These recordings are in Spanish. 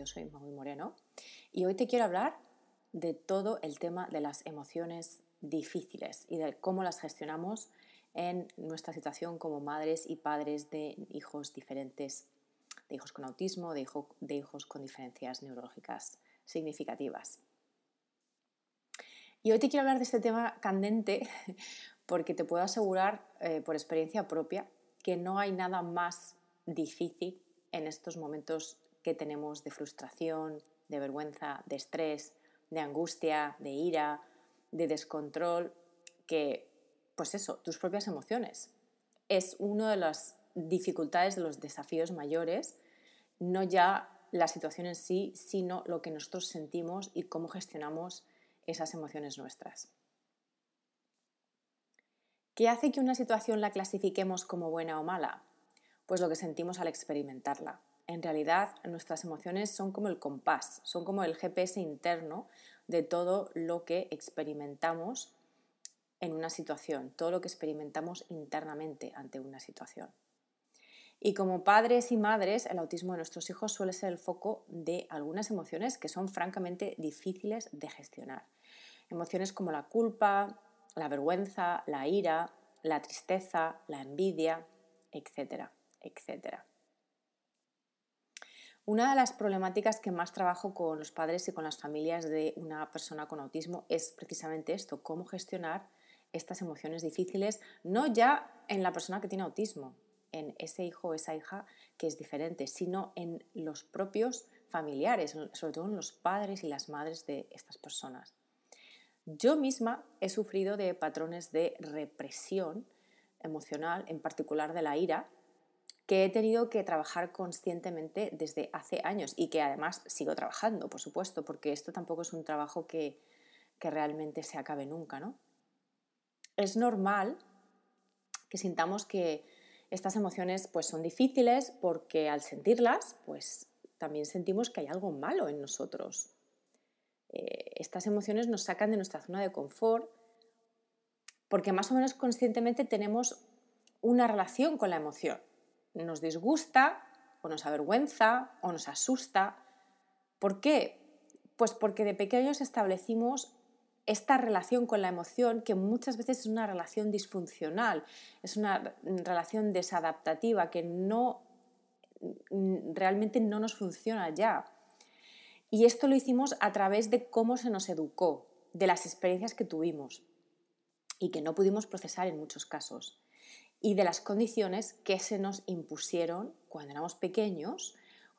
Yo soy Magui Moreno y hoy te quiero hablar de todo el tema de las emociones difíciles y de cómo las gestionamos en nuestra situación como madres y padres de hijos diferentes, de hijos con autismo, de, de hijos con diferencias neurológicas significativas. Y hoy te quiero hablar de este tema candente porque te puedo asegurar eh, por experiencia propia que no hay nada más difícil en estos momentos que tenemos de frustración, de vergüenza, de estrés, de angustia, de ira, de descontrol, que, pues eso, tus propias emociones. Es una de las dificultades, de los desafíos mayores, no ya la situación en sí, sino lo que nosotros sentimos y cómo gestionamos esas emociones nuestras. ¿Qué hace que una situación la clasifiquemos como buena o mala? Pues lo que sentimos al experimentarla. En realidad, nuestras emociones son como el compás, son como el GPS interno de todo lo que experimentamos en una situación, todo lo que experimentamos internamente ante una situación. Y como padres y madres, el autismo de nuestros hijos suele ser el foco de algunas emociones que son francamente difíciles de gestionar. Emociones como la culpa, la vergüenza, la ira, la tristeza, la envidia, etcétera, etcétera. Una de las problemáticas que más trabajo con los padres y con las familias de una persona con autismo es precisamente esto, cómo gestionar estas emociones difíciles, no ya en la persona que tiene autismo, en ese hijo o esa hija que es diferente, sino en los propios familiares, sobre todo en los padres y las madres de estas personas. Yo misma he sufrido de patrones de represión emocional, en particular de la ira, que he tenido que trabajar conscientemente desde hace años y que además sigo trabajando, por supuesto, porque esto tampoco es un trabajo que, realmente se acabe nunca, ¿no? Es normal que sintamos que estas emociones pues, son difíciles porque al sentirlas, pues también sentimos que hay algo malo en nosotros. Eh, estas emociones nos sacan de nuestra zona de confort porque más o menos conscientemente tenemos una relación con la emoción nos disgusta o nos avergüenza o nos asusta. ¿Por qué? Pues porque de pequeños establecimos esta relación con la emoción que muchas veces es una relación disfuncional, es una relación desadaptativa que no realmente no nos funciona ya. Y esto lo hicimos a través de cómo se nos educó, de las experiencias que tuvimos y que no pudimos procesar en muchos casos y de las condiciones que se nos impusieron cuando éramos pequeños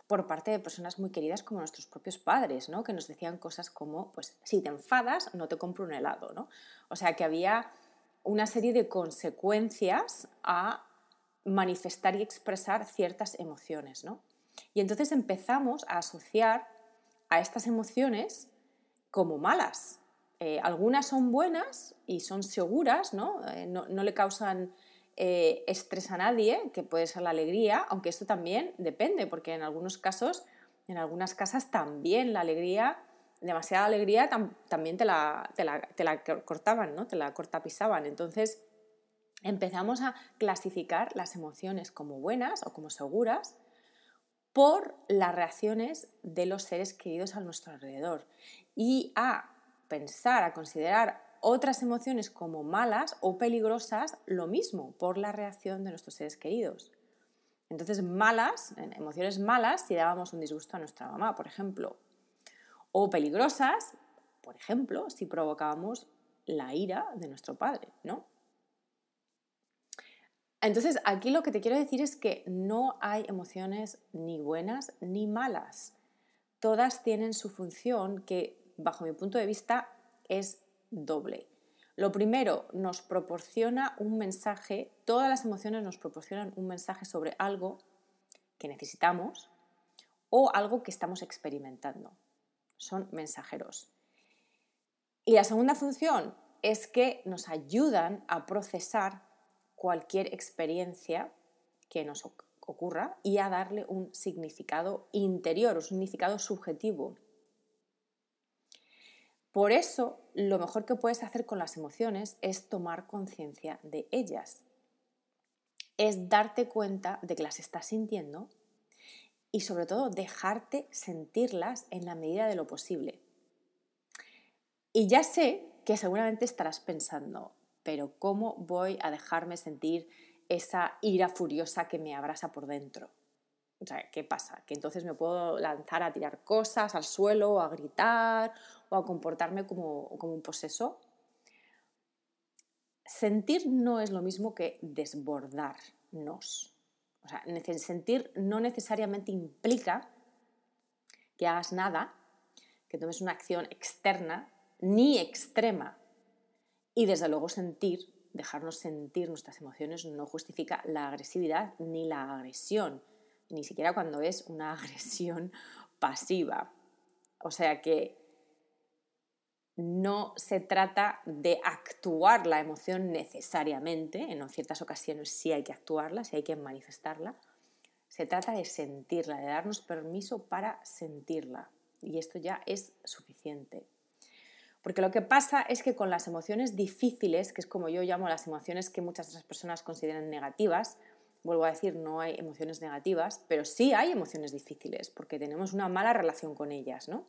por parte de personas muy queridas como nuestros propios padres, ¿no? que nos decían cosas como, pues si te enfadas, no te compro un helado. ¿no? O sea que había una serie de consecuencias a manifestar y expresar ciertas emociones. ¿no? Y entonces empezamos a asociar a estas emociones como malas. Eh, algunas son buenas y son seguras, no, eh, no, no le causan eh, a nadie, que puede ser la alegría, aunque esto también depende, porque en algunos casos, en algunas casas también la alegría, demasiada alegría, también te la, te la, te la cortaban, ¿no? te la cortapisaban. Entonces empezamos a clasificar las emociones como buenas o como seguras por las reacciones de los seres queridos a nuestro alrededor y a pensar, a considerar otras emociones como malas o peligrosas, lo mismo, por la reacción de nuestros seres queridos. Entonces, malas, emociones malas, si dábamos un disgusto a nuestra mamá, por ejemplo. O peligrosas, por ejemplo, si provocábamos la ira de nuestro padre, ¿no? Entonces, aquí lo que te quiero decir es que no hay emociones ni buenas ni malas. Todas tienen su función que, bajo mi punto de vista, es doble. Lo primero, nos proporciona un mensaje, todas las emociones nos proporcionan un mensaje sobre algo que necesitamos o algo que estamos experimentando. Son mensajeros. Y la segunda función es que nos ayudan a procesar cualquier experiencia que nos ocurra y a darle un significado interior, un significado subjetivo. Por eso, lo mejor que puedes hacer con las emociones es tomar conciencia de ellas. Es darte cuenta de que las estás sintiendo y sobre todo dejarte sentirlas en la medida de lo posible. Y ya sé que seguramente estarás pensando, pero ¿cómo voy a dejarme sentir esa ira furiosa que me abrasa por dentro? O sea, ¿qué pasa? Que entonces me puedo lanzar a tirar cosas al suelo, o a gritar, o a comportarme como, como un poseso. Sentir no es lo mismo que desbordarnos. O sea, sentir no necesariamente implica que hagas nada, que tomes una acción externa ni extrema. Y desde luego sentir, dejarnos sentir nuestras emociones no justifica la agresividad ni la agresión, ni siquiera cuando es una agresión pasiva. O sea que no se trata de actuar la emoción necesariamente, en ciertas ocasiones sí hay que actuarla, sí hay que manifestarla, se trata de sentirla, de darnos permiso para sentirla. Y esto ya es suficiente. Porque lo que pasa es que con las emociones difíciles, que es como yo llamo las emociones que muchas otras personas consideran negativas, vuelvo a decir, no hay emociones negativas, pero sí hay emociones difíciles, porque tenemos una mala relación con ellas, ¿no?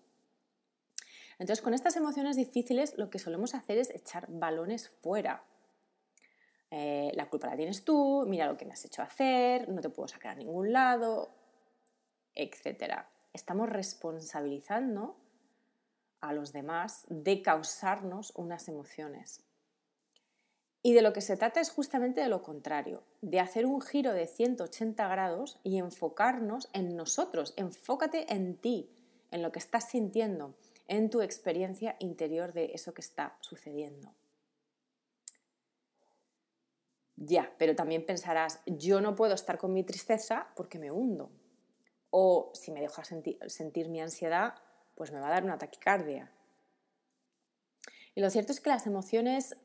Entonces, con estas emociones difíciles lo que solemos hacer es echar balones fuera. Eh, la culpa la tienes tú, mira lo que me has hecho hacer, no te puedo sacar a ningún lado, etc. Estamos responsabilizando a los demás de causarnos unas emociones. Y de lo que se trata es justamente de lo contrario, de hacer un giro de 180 grados y enfocarnos en nosotros. Enfócate en ti, en lo que estás sintiendo, en tu experiencia interior de eso que está sucediendo. Ya, pero también pensarás, yo no puedo estar con mi tristeza porque me hundo. O si me dejo sentir mi ansiedad, pues me va a dar una taquicardia. Y lo cierto es que las emociones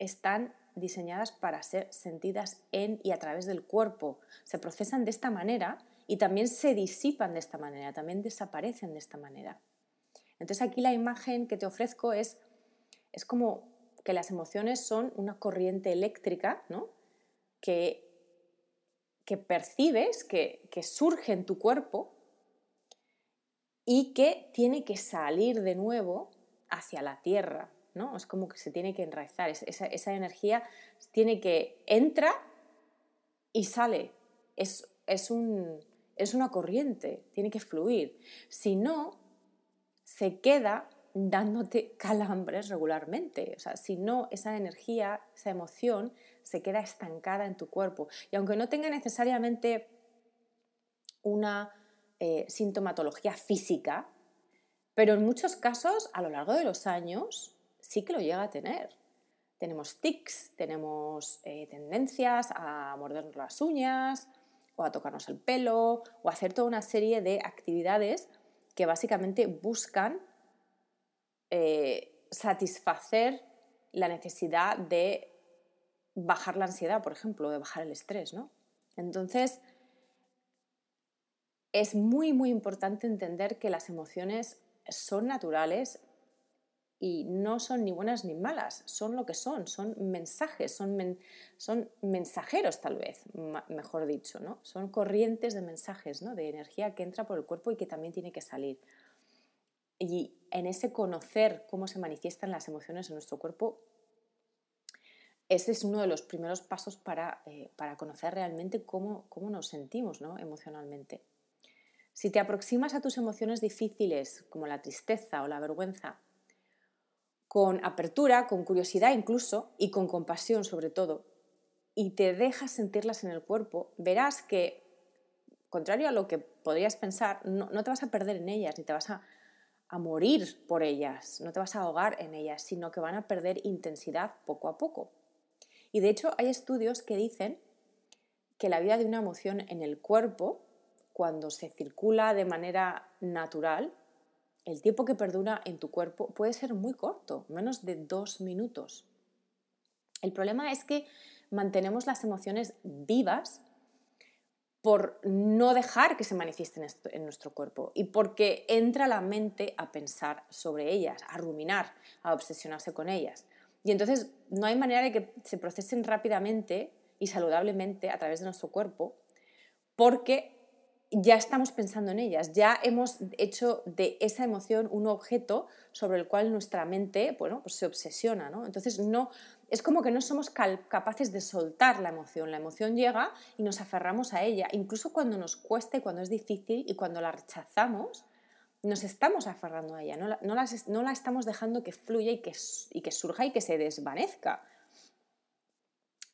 están diseñadas para ser sentidas en y a través del cuerpo. Se procesan de esta manera y también se disipan de esta manera, también desaparecen de esta manera. Entonces aquí la imagen que te ofrezco es, es como que las emociones son una corriente eléctrica ¿no? que, que percibes, que, que surge en tu cuerpo y que tiene que salir de nuevo hacia la tierra, ¿no? Es como que se tiene que enraizar, esa, esa energía tiene que entra y sale, es, es, un, es una corriente, tiene que fluir. Si no, se queda dándote calambres regularmente. O sea, si no, esa energía, esa emoción se queda estancada en tu cuerpo. Y aunque no tenga necesariamente una eh, sintomatología física, pero en muchos casos a lo largo de los años sí que lo llega a tener. Tenemos tics, tenemos eh, tendencias a mordernos las uñas o a tocarnos el pelo o a hacer toda una serie de actividades que básicamente buscan eh, satisfacer la necesidad de bajar la ansiedad, por ejemplo, de bajar el estrés, ¿no? Entonces, es muy, muy importante entender que las emociones son naturales y no son ni buenas ni malas, son lo que son, son mensajes, son, son mensajeros tal vez, mejor dicho, ¿no? Son corrientes de mensajes, ¿no? De energía que entra por el cuerpo y que también tiene que salir. Y en ese conocer cómo se manifiestan las emociones en nuestro cuerpo, ese es uno de los primeros pasos para, eh, para conocer realmente cómo, cómo nos sentimos ¿no? emocionalmente. Si te aproximas a tus emociones difíciles, como la tristeza o la vergüenza, con apertura, con curiosidad incluso, y con compasión sobre todo, y te dejas sentirlas en el cuerpo, verás que, contrario a lo que podrías pensar, no, te vas a perder en ellas, ni te vas a, a morir por ellas, no te vas a ahogar en ellas, sino que van a perder intensidad poco a poco. Y de hecho hay estudios que dicen que la vida de una emoción en el cuerpo cuando se circula de manera natural, el tiempo que perdura en tu cuerpo puede ser muy corto, menos de dos minutos. El problema es que mantenemos las emociones vivas por no dejar que se manifiesten en nuestro cuerpo y porque entra la mente a pensar sobre ellas, a ruminar, a obsesionarse con ellas. Y entonces no hay manera de que se procesen rápidamente y saludablemente a través de nuestro cuerpo porque ya estamos pensando en ellas, ya hemos hecho de esa emoción un objeto sobre el cual nuestra mente pues se obsesiona. ¿no? Entonces no, es como que no somos capaces de soltar la emoción. La emoción llega y nos aferramos a ella, incluso cuando nos cuesta y cuando es difícil y cuando la rechazamos, nos estamos aferrando a ella, no la, no la estamos dejando que fluya y que, y que surja y que se desvanezca.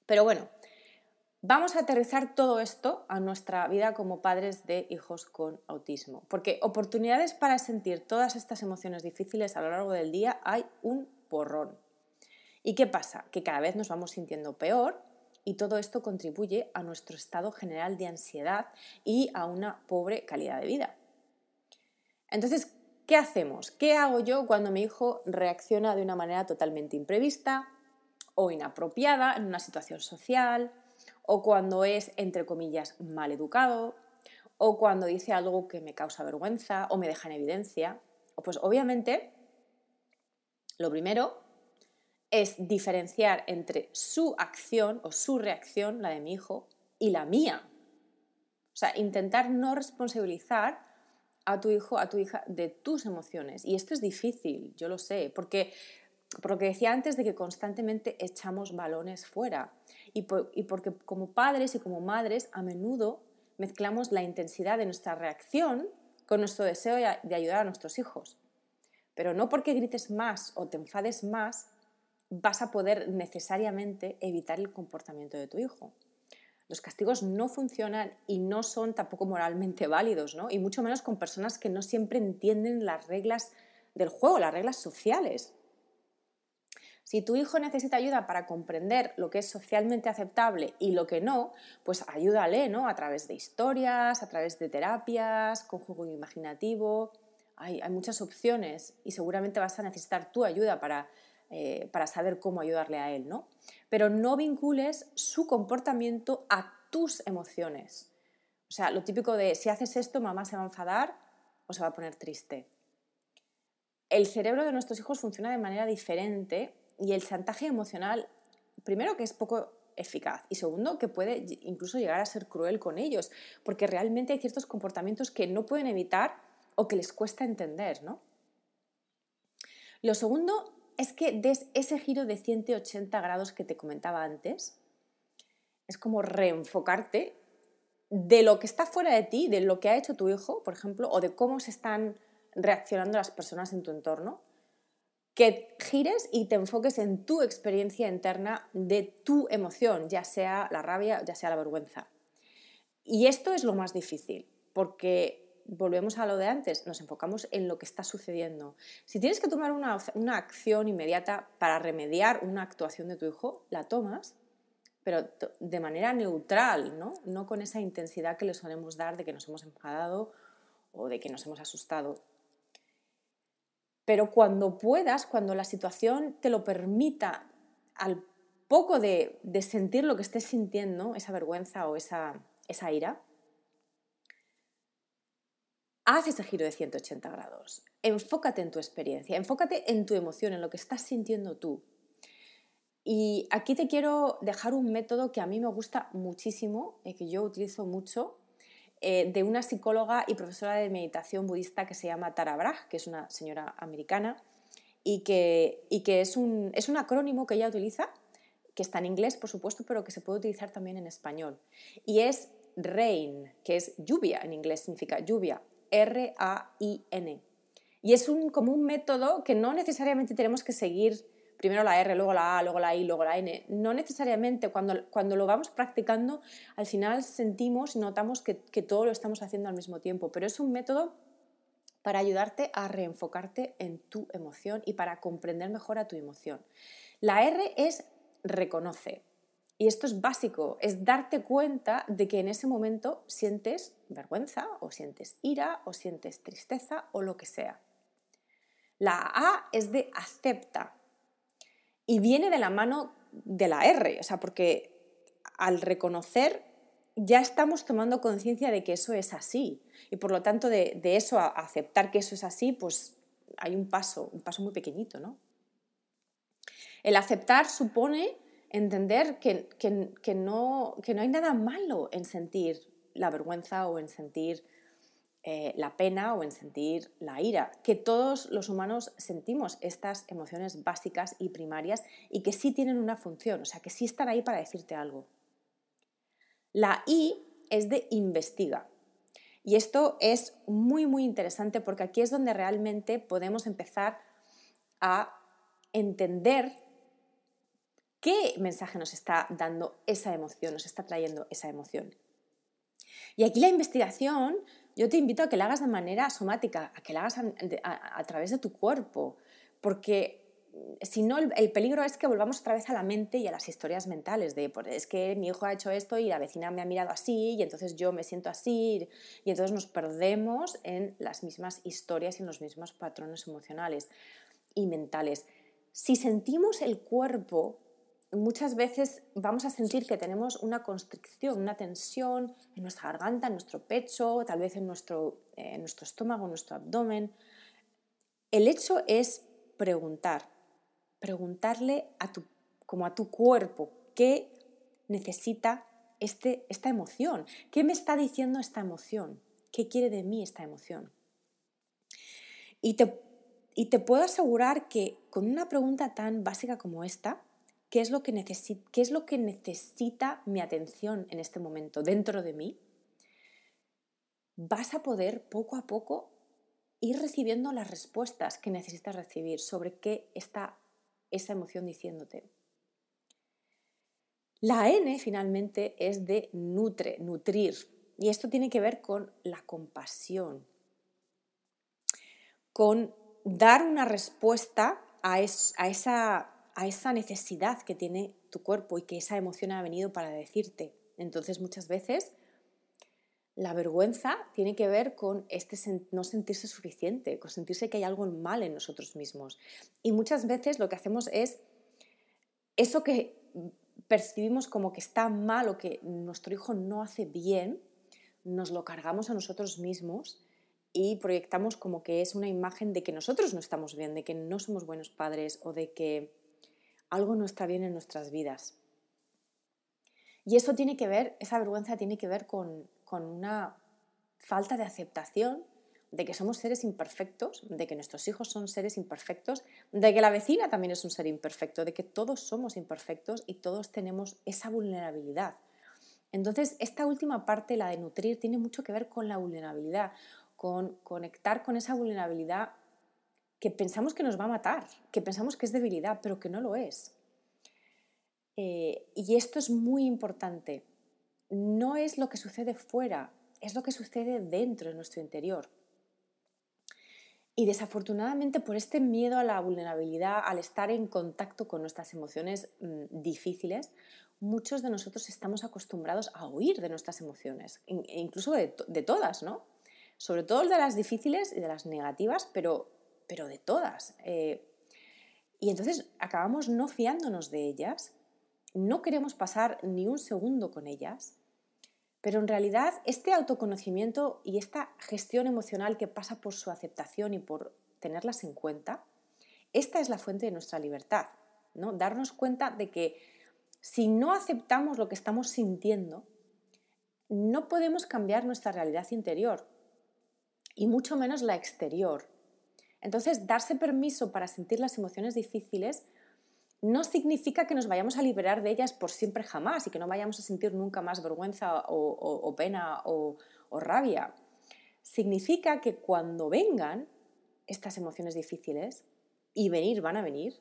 Pero bueno, Vamos a aterrizar todo esto a nuestra vida como padres de hijos con autismo, porque oportunidades para sentir todas estas emociones difíciles a lo largo del día hay un porrón. ¿Y qué pasa? Que cada vez nos vamos sintiendo peor y todo esto contribuye a nuestro estado general de ansiedad y a una pobre calidad de vida. Entonces, ¿qué hacemos? ¿Qué hago yo cuando mi hijo reacciona de una manera totalmente imprevista o inapropiada en una situación social? O cuando es, entre comillas, mal educado, o cuando dice algo que me causa vergüenza o me deja en evidencia. Pues obviamente, lo primero es diferenciar entre su acción o su reacción, la de mi hijo, y la mía. O sea, intentar no responsabilizar a tu hijo, a tu hija, de tus emociones. Y esto es difícil, yo lo sé, porque por lo que decía antes de que constantemente echamos balones fuera y, porque como padres y como madres a menudo mezclamos la intensidad de nuestra reacción con nuestro deseo de ayudar a nuestros hijos. Pero no porque grites más o te enfades más vas a poder necesariamente evitar el comportamiento de tu hijo. Los castigos no funcionan y no son tampoco moralmente válidos, ¿no? Y mucho menos con personas que no siempre entienden las reglas del juego, las reglas sociales. Si tu hijo necesita ayuda para comprender lo que es socialmente aceptable y lo que no, pues ayúdale, ¿no? A través de historias, a través de terapias, con juego imaginativo. Hay, muchas opciones y seguramente vas a necesitar tu ayuda para, eh, para saber cómo ayudarle a él, ¿no? Pero no vincules su comportamiento a tus emociones. O sea, lo típico de si haces esto, mamá se va a enfadar o se va a poner triste. El cerebro de nuestros hijos funciona de manera diferente y el chantaje emocional, primero que es poco eficaz y segundo que puede incluso llegar a ser cruel con ellos, porque realmente hay ciertos comportamientos que no pueden evitar o que les cuesta entender, ¿no? Lo segundo es que des ese giro de 180 grados que te comentaba antes. Es como reenfocarte de lo que está fuera de ti, de lo que ha hecho tu hijo, por ejemplo, o de cómo se están reaccionando las personas en tu entorno, que gires y te enfoques en tu experiencia interna de tu emoción, ya sea la rabia, ya sea la vergüenza. Y esto es lo más difícil, porque volvemos a lo de antes, nos enfocamos en lo que está sucediendo. Si tienes que tomar una, una acción inmediata para remediar una actuación de tu hijo, la tomas, pero de manera neutral, ¿no? no con esa intensidad que le solemos dar de que nos hemos enfadado o de que nos hemos asustado. Pero cuando puedas, cuando la situación te lo permita, al poco de, sentir lo que estés sintiendo, esa vergüenza o esa, esa ira, haz ese giro de 180 grados. Enfócate en tu experiencia, enfócate en tu emoción, en lo que estás sintiendo tú. Y aquí te quiero dejar un método que a mí me gusta muchísimo, y que yo utilizo mucho, eh, de una psicóloga y profesora de meditación budista que se llama Tara Brach, que es una señora americana, y que, y que es, un, es un acrónimo que ella utiliza, que está en inglés, por supuesto, pero que se puede utilizar también en español. Y es RAIN, que es lluvia en inglés, significa lluvia, R-A-I-N. Y es un, como un método que no necesariamente tenemos que seguir primero la R, luego la A, luego la I, luego la N. No necesariamente, cuando, cuando lo vamos practicando, al final sentimos y notamos que, que todo lo estamos haciendo al mismo tiempo, pero es un método para ayudarte a reenfocarte en tu emoción y para comprender mejor a tu emoción. La R es reconoce. Y esto es básico, es darte cuenta de que en ese momento sientes vergüenza o sientes ira o sientes tristeza o lo que sea. La A es de acepta y viene de la mano de la R, o sea, porque al reconocer ya estamos tomando conciencia de que eso es así y por lo tanto de, eso a aceptar que eso es así, pues hay un paso, un paso muy pequeñito, ¿no? El aceptar supone entender que, no, que no hay nada malo en sentir la vergüenza o en sentir eh, la pena o en sentir la ira, que todos los humanos sentimos estas emociones básicas y primarias y que sí tienen una función, o sea, que sí están ahí para decirte algo. La I es de investiga. Y esto es muy, muy interesante porque aquí es donde realmente podemos empezar a entender qué mensaje nos está dando esa emoción, nos está trayendo esa emoción. Y aquí la investigación, yo te invito a que la hagas de manera somática, a que la hagas a, través de tu cuerpo, porque si no, el, peligro es que volvamos otra vez a la mente y a las historias mentales de, pues, es que mi hijo ha hecho esto y la vecina me ha mirado así y entonces yo me siento así y entonces nos perdemos en las mismas historias y en los mismos patrones emocionales y mentales. Si sentimos el cuerpo, muchas veces vamos a sentir que tenemos una constricción, una tensión en nuestra garganta, en nuestro pecho, tal vez en nuestro, en nuestro estómago, en nuestro abdomen. El hecho es preguntar, preguntarle a tu, como a tu cuerpo qué necesita este, esta emoción, qué me está diciendo esta emoción, qué quiere de mí esta emoción. Y te, y te puedo asegurar que con una pregunta tan básica como esta, ¿qué es, lo que qué es lo que necesita mi atención en este momento dentro de mí, vas a poder poco a poco ir recibiendo las respuestas que necesitas recibir sobre qué está esa emoción diciéndote. La N finalmente es de nutre, nutrir, y esto tiene que ver con la compasión, con dar una respuesta a, esa, a esa necesidad que tiene tu cuerpo y que esa emoción ha venido para decirte. Entonces muchas veces la vergüenza tiene que ver con este no sentirse suficiente, con sentirse que hay algo mal en nosotros mismos. Y muchas veces lo que hacemos es eso que percibimos como que está mal o que nuestro hijo no hace bien, nos lo cargamos a nosotros mismos y proyectamos como que es una imagen de que nosotros no estamos bien, de que no somos buenos padres o de que algo no está bien en nuestras vidas. Y eso tiene que ver, esa vergüenza tiene que ver con, con una falta de aceptación de que somos seres imperfectos, de que nuestros hijos son seres imperfectos, de que la vecina también es un ser imperfecto, de que todos somos imperfectos y todos tenemos esa vulnerabilidad. Entonces, esta última parte, la de nutrir, tiene mucho que ver con la vulnerabilidad, con conectar con esa vulnerabilidad que pensamos que nos va a matar, que pensamos que es debilidad, pero que no lo es. Eh, y esto es muy importante. No es lo que sucede fuera, es lo que sucede dentro de nuestro interior. Y desafortunadamente por este miedo a la vulnerabilidad, al estar en contacto con nuestras emociones mm, difíciles, muchos de nosotros estamos acostumbrados a huir de nuestras emociones, incluso de, todas, ¿no? Sobre todo de las difíciles y de las negativas, pero pero de todas. Eh, y entonces acabamos no fiándonos de ellas, no queremos pasar ni un segundo con ellas, pero en realidad este autoconocimiento y esta gestión emocional que pasa por su aceptación y por tenerlas en cuenta, esta es la fuente de nuestra libertad, ¿no? Darnos cuenta de que si no aceptamos lo que estamos sintiendo, no podemos cambiar nuestra realidad interior y mucho menos la exterior. Entonces, darse permiso para sentir las emociones difíciles no significa que nos vayamos a liberar de ellas por siempre jamás y que no vayamos a sentir nunca más vergüenza o, pena o, o rabia. Significa que cuando vengan estas emociones difíciles, y venir van a venir,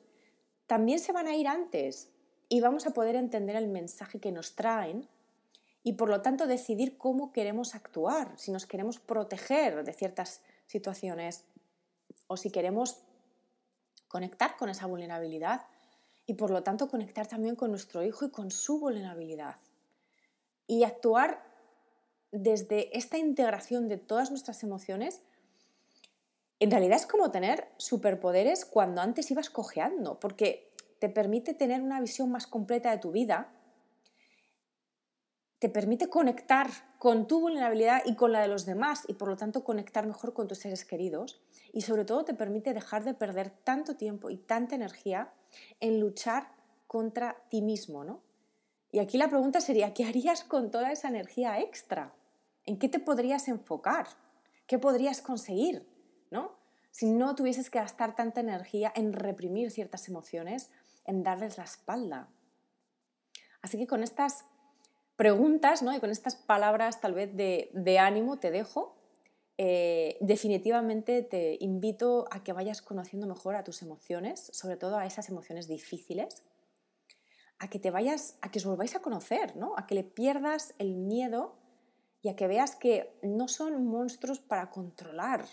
también se van a ir antes y vamos a poder entender el mensaje que nos traen y por lo tanto decidir cómo queremos actuar, si nos queremos proteger de ciertas situaciones o si queremos conectar con esa vulnerabilidad y por lo tanto conectar también con nuestro hijo y con su vulnerabilidad. Y actuar desde esta integración de todas nuestras emociones, en realidad es como tener superpoderes cuando antes ibas cojeando, porque te permite tener una visión más completa de tu vida, te permite conectar con tu vulnerabilidad y con la de los demás y por lo tanto conectar mejor con tus seres queridos y sobre todo te permite dejar de perder tanto tiempo y tanta energía en luchar contra ti mismo, ¿no? Y aquí la pregunta sería, ¿qué harías con toda esa energía extra? ¿En qué te podrías enfocar? ¿Qué podrías conseguir? ¿No? Si no tuvieses que gastar tanta energía en reprimir ciertas emociones, en darles la espalda. Así que con estas preguntas ¿no? y con estas palabras tal vez de, ánimo te dejo. Eh, definitivamente te invito a que vayas conociendo mejor a tus emociones, sobre todo a esas emociones difíciles, a que te vayas, a que os volváis a conocer, ¿no? a que le pierdas el miedo y a que veas que no son monstruos para controlar,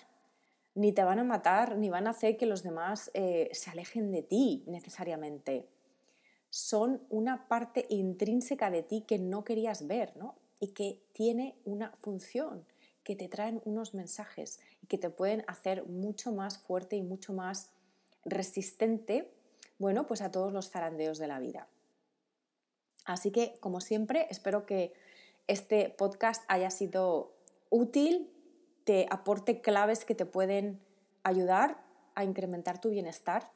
ni te van a matar, ni van a hacer que los demás eh, se alejen de ti necesariamente. Son una parte intrínseca de ti que no querías ver, ¿no? Y que tiene una función, que te traen unos mensajes y que te pueden hacer mucho más fuerte y mucho más resistente, bueno, pues a todos los zarandeos de la vida. Así que, como siempre, espero que este podcast haya sido útil, te aporte claves que te pueden ayudar a incrementar tu bienestar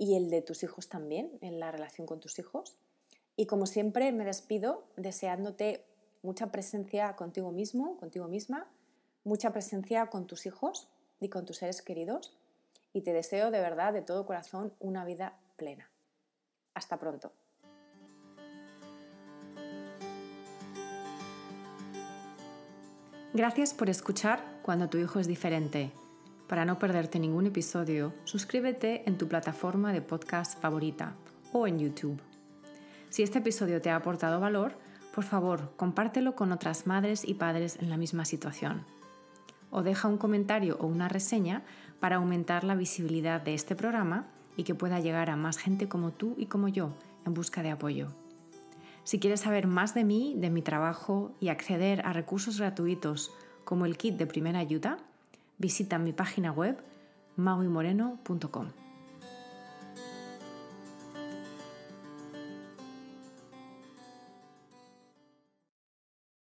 y el de tus hijos también, en la relación con tus hijos. Y como siempre, me despido deseándote mucha presencia contigo mismo, contigo misma, mucha presencia con tus hijos y con tus seres queridos. Y te deseo de verdad, de todo corazón, una vida plena. Hasta pronto. Gracias por escuchar Cuando tu hijo es diferente. Para no perderte ningún episodio, suscríbete en tu plataforma de podcast favorita o en YouTube. Si este episodio te ha aportado valor, por favor, compártelo con otras madres y padres en la misma situación. O deja un comentario o una reseña para aumentar la visibilidad de este programa y que pueda llegar a más gente como tú y como yo en busca de apoyo. Si quieres saber más de mí, de mi trabajo y acceder a recursos gratuitos como el kit de primera ayuda, visita mi página web mauimoreno.com.